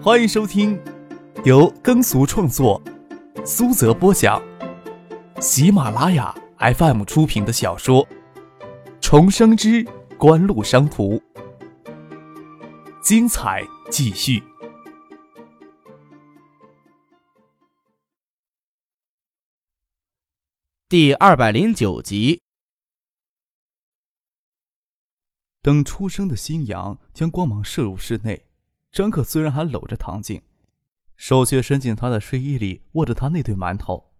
欢迎收听由耕俗创作、苏泽播讲、喜马拉雅 FM 出品的小说《重生之官路商途》，精彩继续，第二百零九集。等初升的新阳将光芒射入室内，张可虽然还搂着唐静，手却伸进她的睡衣里，握着她那对馒头。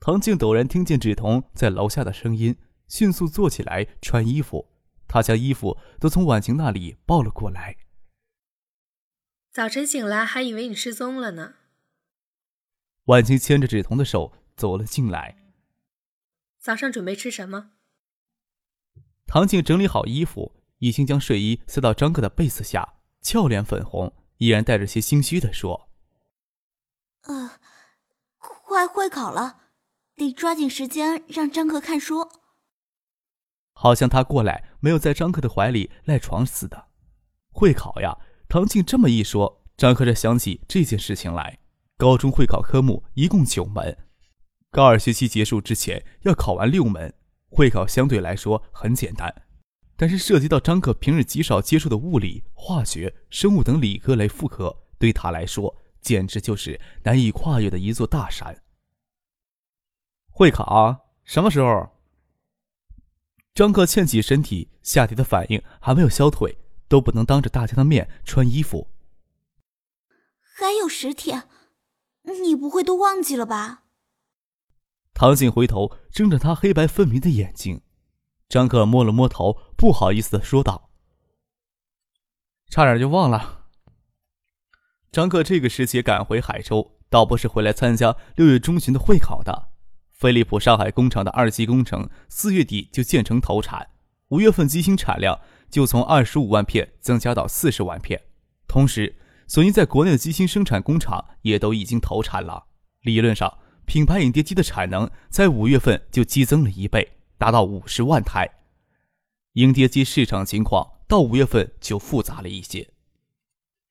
唐静陡然听见芷彤在楼下的声音，迅速坐起来穿衣服。她将衣服都从婉晴那里抱了过来。早晨醒来还以为你失踪了呢。婉晴牵着芷彤的手走了进来。早上准备吃什么？唐静整理好衣服。已经将睡衣塞到张克的被子下，俏脸粉红，依然带着些心虚的说：“呃，快会考了，得抓紧时间让张克看书。”好像他过来没有在张克的怀里赖床似的。会考呀！唐静这么一说，张克才想起这件事情来。高中会考科目一共九门，高二学期结束之前要考完六门。会考相对来说很简单。但是涉及到张克平日极少接触的物理、化学、生物等理科类副科，对他来说简直就是难以跨越的一座大山。会考什么时候？张克欠起身体，下体的反应还没有消退，都不能当着大家的面穿衣服。还有十天，你不会都忘记了吧？唐静回头睁着他黑白分明的眼睛。张克摸了摸头，不好意思的说道：“差点就忘了。”张克这个时节赶回海州，倒不是回来参加六月中旬的会考的。飞利浦上海工厂的二期工程四月底就建成投产，五月份机芯产量就从二十五万片增加到四十万片。同时，索尼在国内的机芯生产工厂也都已经投产了。理论上，品牌影碟机的产能在五月份就激增了一倍。达到五十万台，影碟机市场情况到五月份就复杂了一些。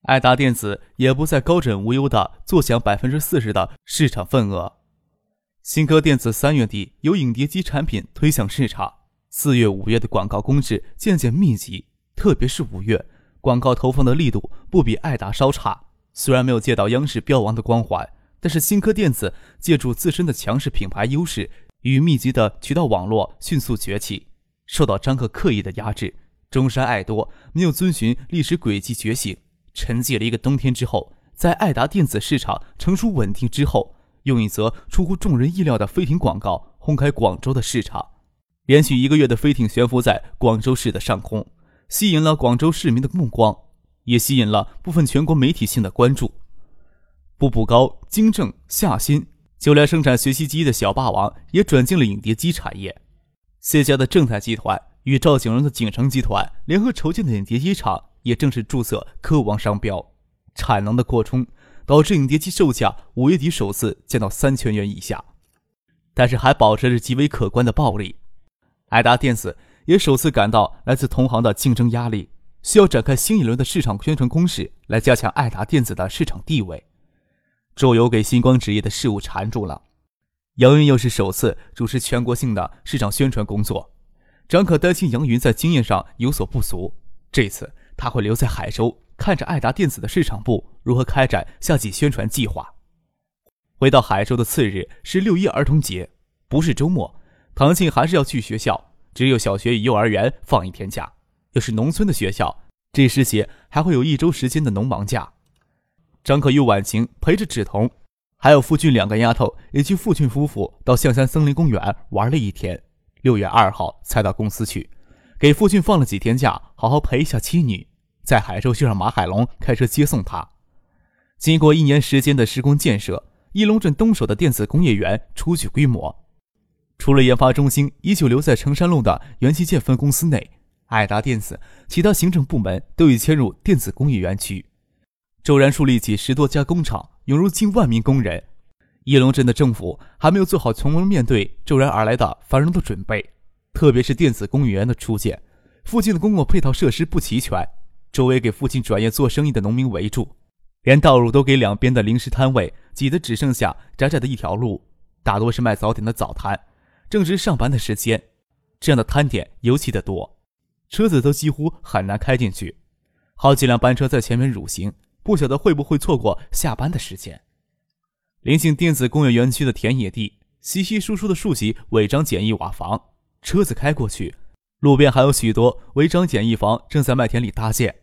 爱达电子也不再高枕无忧的坐享百分之四十的市场份额。新科电子三月底有影碟机产品推向市场，四月、五月的广告攻势渐渐密集，特别是五月，广告投放的力度不比爱达稍差。虽然没有借到央视标王的光环，但是新科电子借助自身的强势品牌优势。与密集的渠道网络迅速崛起，受到张克刻意的压制，中山爱多没有遵循历史轨迹觉醒，沉寂了一个冬天之后，在爱达电子市场成熟稳定之后，用一则出乎众人意料的飞艇广告轰开广州的市场，连续一个月的飞艇悬浮在广州市的上空，吸引了广州市民的目光，也吸引了部分全国媒体性的关注。步步高、金正、夏新。就连生产学习机的小霸王也转进了影碟机产业。谢家的正泰集团与赵景荣的景城集团联合筹建的影碟机厂也正式注册科王商标。产能的扩充导致影碟机售价五月底首次降到三千元以下，但是还保持着极为可观的暴利。爱达电子也首次感到来自同行的竞争压力，需要展开新一轮的市场宣传攻势来加强爱达电子的市场地位。周游给星光纸业的事务缠住了，杨云又是首次主持全国性的市场宣传工作，张可担心杨云在经验上有所不足，这次他会留在海州，看着爱达电子的市场部如何开展夏季宣传计划。回到海州的次日是六一儿童节，不是周末，唐静还是要去学校，只有小学与幼儿园放一天假，又是农村的学校，这时节还会有一周时间的农忙假。张可与婉晴陪着芷彤，还有付俊两个丫头，也去付俊夫妇到象山森林公园玩了一天。六月二号才到公司去，给付俊放了几天假，好好陪一下妻女。在海州就让马海龙开车接送他。经过一年时间的施工建设，义龙镇东首的电子工业园初具规模。除了研发中心依旧留在成山路的元器件分公司内，爱达电子其他行政部门都已迁入电子工业园区。骤然树立起十多家工厂，涌入近万名工人。义龙镇的政府还没有做好从容面对骤然而来的繁荣的准备，特别是电子工业园的出现，附近的公共配套设施不齐全，周围给附近转业做生意的农民围住，连道路都给两边的临时摊位挤得只剩下窄窄的一条路，大多是卖早点的早摊。正值上班的时间，这样的摊点尤其的多，车子都几乎很难开进去。好几辆班车在前面蠕行，不晓得会不会错过下班的时间。临近电子工业园区的田野地，稀稀疏疏的竖起违章简易瓦房。车子开过去，路边还有许多违章简易房正在麦田里搭建。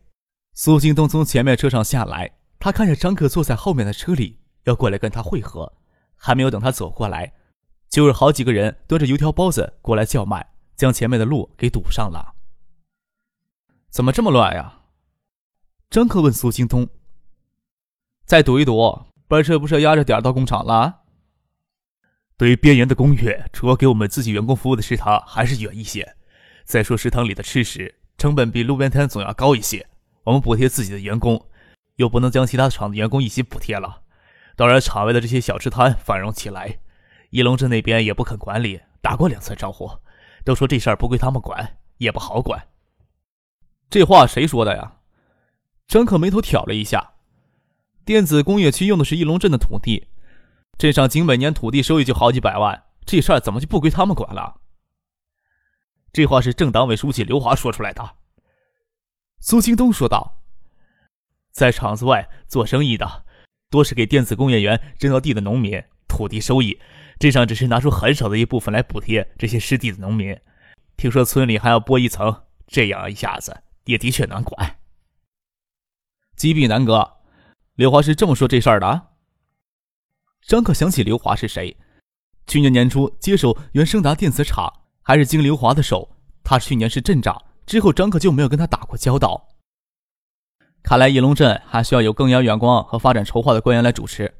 苏京东从前面车上下来，他看着张克坐在后面的车里，要过来跟他会合。还没有等他走过来，就有好几个人端着油条包子过来叫卖，将前面的路给堵上了。怎么这么乱呀？张克问苏京东。再赌一赌。班车不是要压着点到工厂了？对于边缘的工业，除了给我们自己员工服务的食堂还是远一些。再说食堂里的吃食成本比路边摊总要高一些，我们补贴自己的员工，又不能将其他厂的员工一起补贴了。当然，厂外的这些小吃摊繁荣起来，一龙镇那边也不肯管理，打过两次招呼，都说这事儿不归他们管，也不好管。这话谁说的呀？张克眉头挑了一下。电子工业区用的是翼龙镇的土地，镇上仅每年土地收益就好几百万，这事儿怎么就不归他们管了？这话是镇党委书记刘华说出来的。苏京东说道：“在厂子外做生意的，多是给电子工业园征到地的农民，土地收益，镇上只是拿出很少的一部分来补贴这些失地的农民。听说村里还要拨一层，这样一下子也的确难管。”击毙南哥。刘华是这么说这事儿的。张克想起刘华是谁，去年年初接手原生达电子厂，还是经刘华的手。他去年是镇长，之后张克就没有跟他打过交道。看来翼龙镇还需要有更有眼光和发展筹划的官员来主持，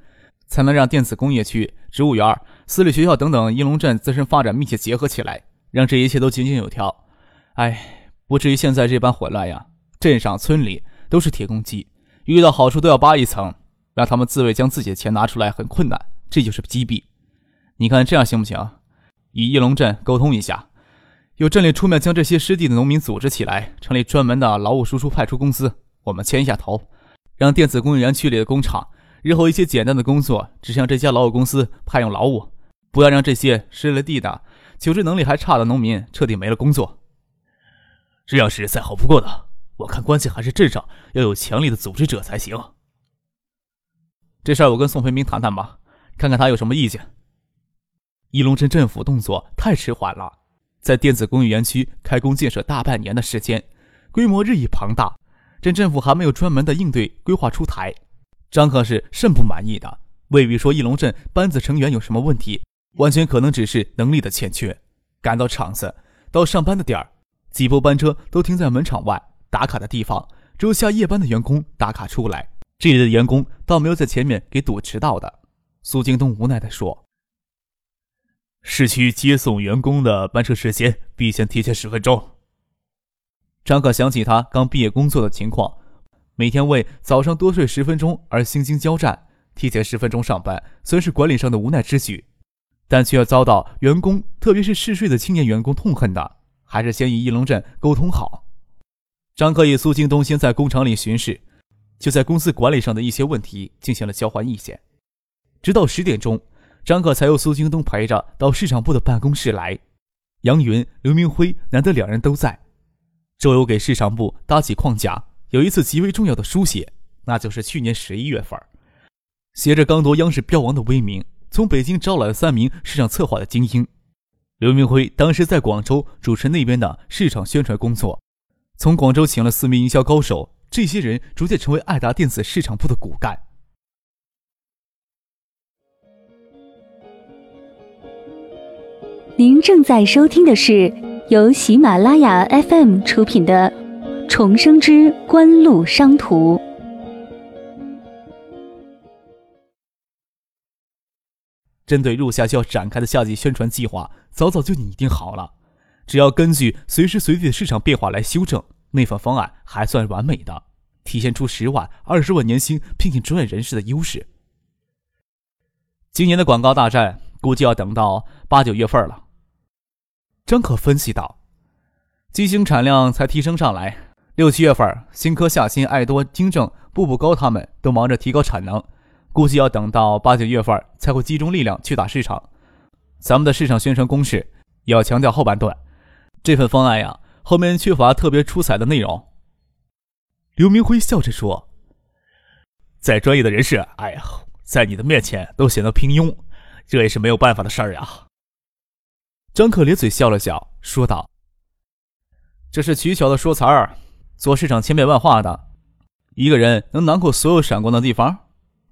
才能让电子工业区、植物园、私立学校等等翼龙镇自身发展密切结合起来，让这一切都井井有条。哎，不至于现在这般混乱呀！镇上村里都是铁公鸡。遇到好处都要扒一层，让他们自卫将自己的钱拿出来很困难，这就是击毙。你看这样行不行？与翼龙镇沟通一下，由镇里出面将这些失地的农民组织起来，成立专门的劳务输出派出公司。我们牵一下头，让电子工业园区里的工厂日后一些简单的工作只向这家劳务公司派用劳务，不要让这些失了地的、求职能力还差的农民彻底没了工作。这样是再好不过的。我看关键还是镇上要有强力的组织者才行。这事儿我跟宋培明谈谈吧，看看他有什么意见。翼龙镇政府动作太迟缓了，在电子工业园区开工建设大半年的时间，规模日益庞大，镇政府还没有专门的应对规划出台。张克是甚不满意的，未必说翼龙镇班子成员有什么问题，完全可能只是能力的欠缺。赶到厂子，到上班的点儿，几部班车都停在门场外。打卡的地方只有下夜班的员工打卡出来，这里的员工倒没有在前面给堵迟到的。苏京东无奈地说：“市区接送员工的班车时间必先提前十分钟。”张可想起他刚毕业工作的情况，每天为早上多睡十分钟而心惊交战，提前十分钟上班虽然是管理上的无奈之举，但却要遭到员工，特别是嗜睡的青年员工痛恨的，还是先与翼龙镇沟通好。张克与苏京东先在工厂里巡视，就在公司管理上的一些问题进行了交换意见。直到十点钟，张克才由苏京东陪着到市场部的办公室来。杨云、刘明辉难得两人都在。周游给市场部搭起框架，有一次极为重要的书写，那就是去年十一月份，携着刚夺央视标王的威名，从北京招来了三名市场策划的精英。刘明辉当时在广州主持那边的市场宣传工作。从广州请了四名营销高手，这些人逐渐成为爱达电子市场部的骨干。您正在收听的是由喜马拉雅 FM 出品的《重生之官路商途》。针对入夏就要展开的夏季宣传计划，早早就拟定好了。只要根据随时随地的市场变化来修正，那份方案还算完美的，体现出十万、二十万年薪聘请专业人士的优势。今年的广告大战估计要等到八九月份了。张可分析道：“机型产量才提升上来，六七月份，新科、夏新、爱多、金正、步步高他们都忙着提高产能，估计要等到八九月份才会集中力量去打市场。咱们的市场宣传攻势也要强调后半段。这份方案呀，后面缺乏特别出彩的内容。刘明辉笑着说：“再专业的人士，哎呀，在你的面前都显得平庸，这也是没有办法的事儿呀。”张克咧嘴笑了笑，说道：“这是取巧的说辞儿。”做市场千变万化的，一个人能囊括所有闪光的地方。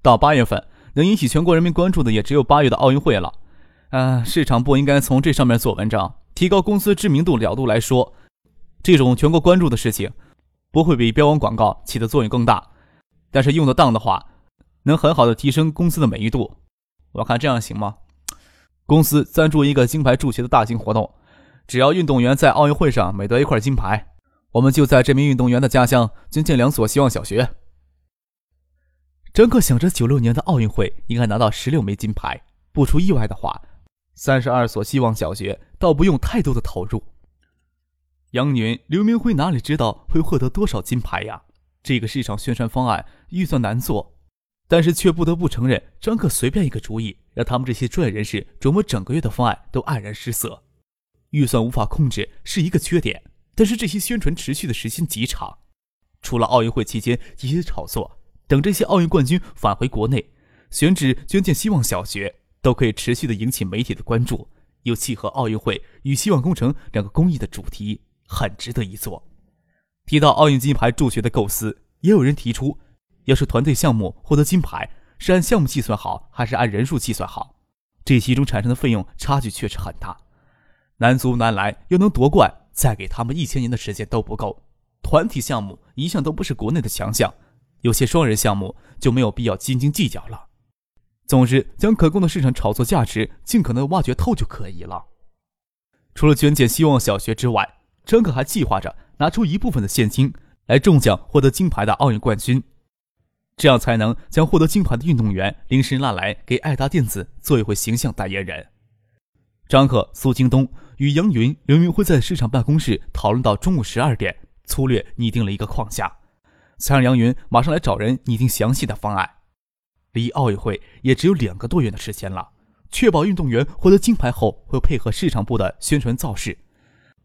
到八月份，能引起全国人民关注的也只有八月的奥运会了。嗯，市场部应该从这上面做文章，提高公司知名度角度来说，这种全国关注的事情，不会比标王广告起的作用更大。但是用得当的话，能很好的提升公司的美誉度。我看这样行吗？公司赞助一个金牌助学的大型活动，只要运动员在奥运会上每得一块金牌。我们就在这名运动员的家乡捐建两所希望小学。张克想着，九六年的奥运会应该拿到十六枚金牌，不出意外的话，三十二所希望小学倒不用太多的投入。杨云、刘明辉哪里知道会获得多少金牌呀？这个市场宣传方案预算难做，但是却不得不承认，张克随便一个主意，让他们这些专业人士琢磨整个月的方案都黯然失色。预算无法控制是一个缺点。但是这些宣传持续的时间极长，除了奥运会期间一些炒作，等这些奥运冠军返回国内，选址捐建希望小学，都可以持续的引起媒体的关注，又契合奥运会与希望工程两个公益的主题，很值得一做。提到奥运金牌助学的构思，也有人提出，要是团队项目获得金牌，是按项目计算好，还是按人数计算好？这其中产生的费用差距确实很大。男足男篮又能夺冠？再给他们一千年的时间都不够。团体项目一向都不是国内的强项，有些双人项目就没有必要斤斤计较了。总之，将可供的市场炒作价值尽可能挖掘透就可以了。除了捐建希望小学之外，张可还计划着拿出一部分的现金来中奖获得金牌的奥运冠军，这样才能将获得金牌的运动员临时拉来给爱达电子做一回形象代言人。张克、苏京东与杨云、刘云辉在市场办公室讨论到中午十二点，粗略拟定了一个框架，才让杨云马上来找人拟定详细的方案。离奥运会也只有两个多月的时间了，确保运动员获得金牌后会配合市场部的宣传造势，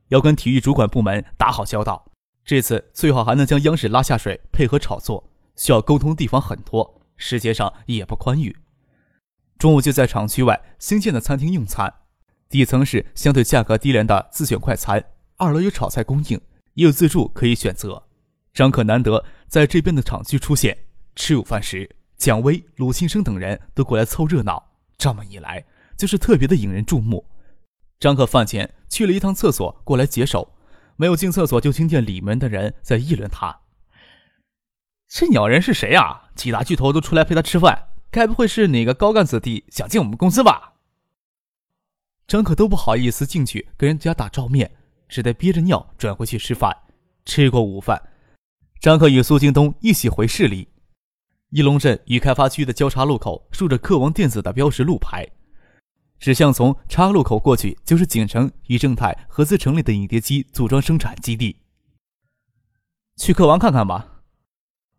要跟体育主管部门打好交道。这次最好还能将央视拉下水，配合炒作，需要沟通的地方很多，时间上也不宽裕。中午就在厂区外新建的餐厅用餐。底层是相对价格低廉的自选快餐，二楼有炒菜供应，也有自助可以选择。张可难得在这边的厂区出现，吃午饭时，蒋威、鲁庆生等人都过来凑热闹，这么一来就是特别的引人注目。张可饭前去了一趟厕所，过来解手，没有进厕所就听见里面的人在议论他：“这鸟人是谁啊？几大巨头都出来陪他吃饭，该不会是哪个高干子弟想进我们公司吧？”张可都不好意思进去跟人家打照面，只得憋着尿转回去吃饭。吃过午饭，张可与苏京东一起回市里。义龙镇与开发区的交叉路口竖着克王电子的标识路牌，指向从岔路口过去就是景城与正泰合资成立的影碟机组装生产基地。去克王看看吧。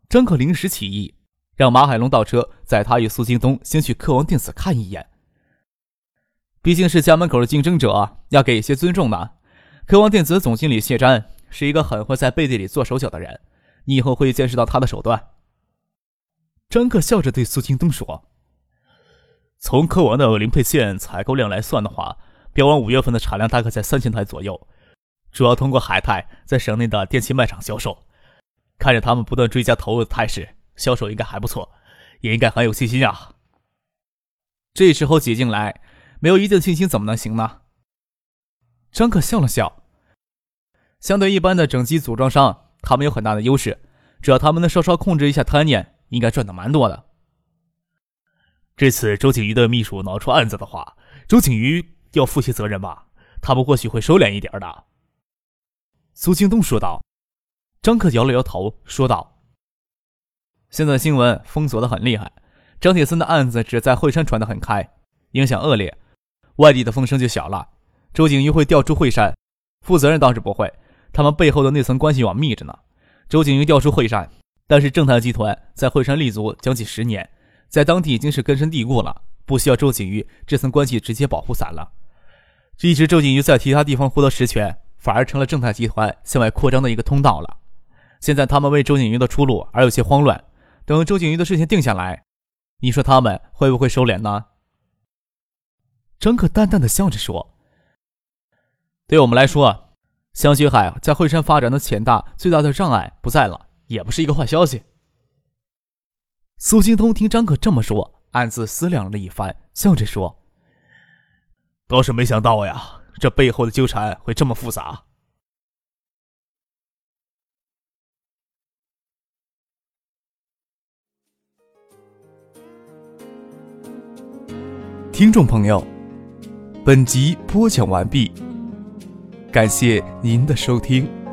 张可临时起意，让马海龙倒车，载他与苏京东先去克王电子看一眼。毕竟是家门口的竞争者，要给一些尊重呢。科王电子总经理谢瞻是一个很会在背地里做手脚的人，你以后会见识到他的手段。张克笑着对苏京东说：“从科王的零配件采购量来算的话，标王五月份的产量大概在三千台左右，主要通过海泰在省内的电器卖场销售。看着他们不断追加投入的态势，销售应该还不错，也应该很有信心啊。这时候挤进来。”没有一定信心怎么能行呢？张克笑了笑。相对一般的整机组装商，他们有很大的优势，只要他们能稍稍控制一下贪念，应该赚的蛮多的。这次周景瑜的秘书闹出案子的话，周景瑜要负些责任吧？他们或许会收敛一点的。苏京东说道。张克摇了摇头，说道：“现在新闻封锁的很厉害，张铁森的案子只在惠山传得很开，影响恶劣。”外地的风声就小了。周景瑜会调出惠山，负责人倒是不会，他们背后的那层关系网密着呢。周景瑜调出惠山，但是正泰集团在惠山立足将近十年，在当地已经是根深蒂固了，不需要周景瑜这层关系直接保护伞了。这一直周景瑜在其他地方获得实权，反而成了正泰集团向外扩张的一个通道了。现在他们为周景瑜的出路而有些慌乱，等周景瑜的事情定下来，你说他们会不会收敛呢？张可淡淡的笑着说：“对我们来说，香雪海在惠山发展的潜大最大的障碍不在了，也不是一个坏消息。”苏兴东听张可这么说，暗自思量了一番，笑着说：“倒是没想到呀，这背后的纠缠会这么复杂。”听众朋友，本集播讲完毕，感谢您的收听。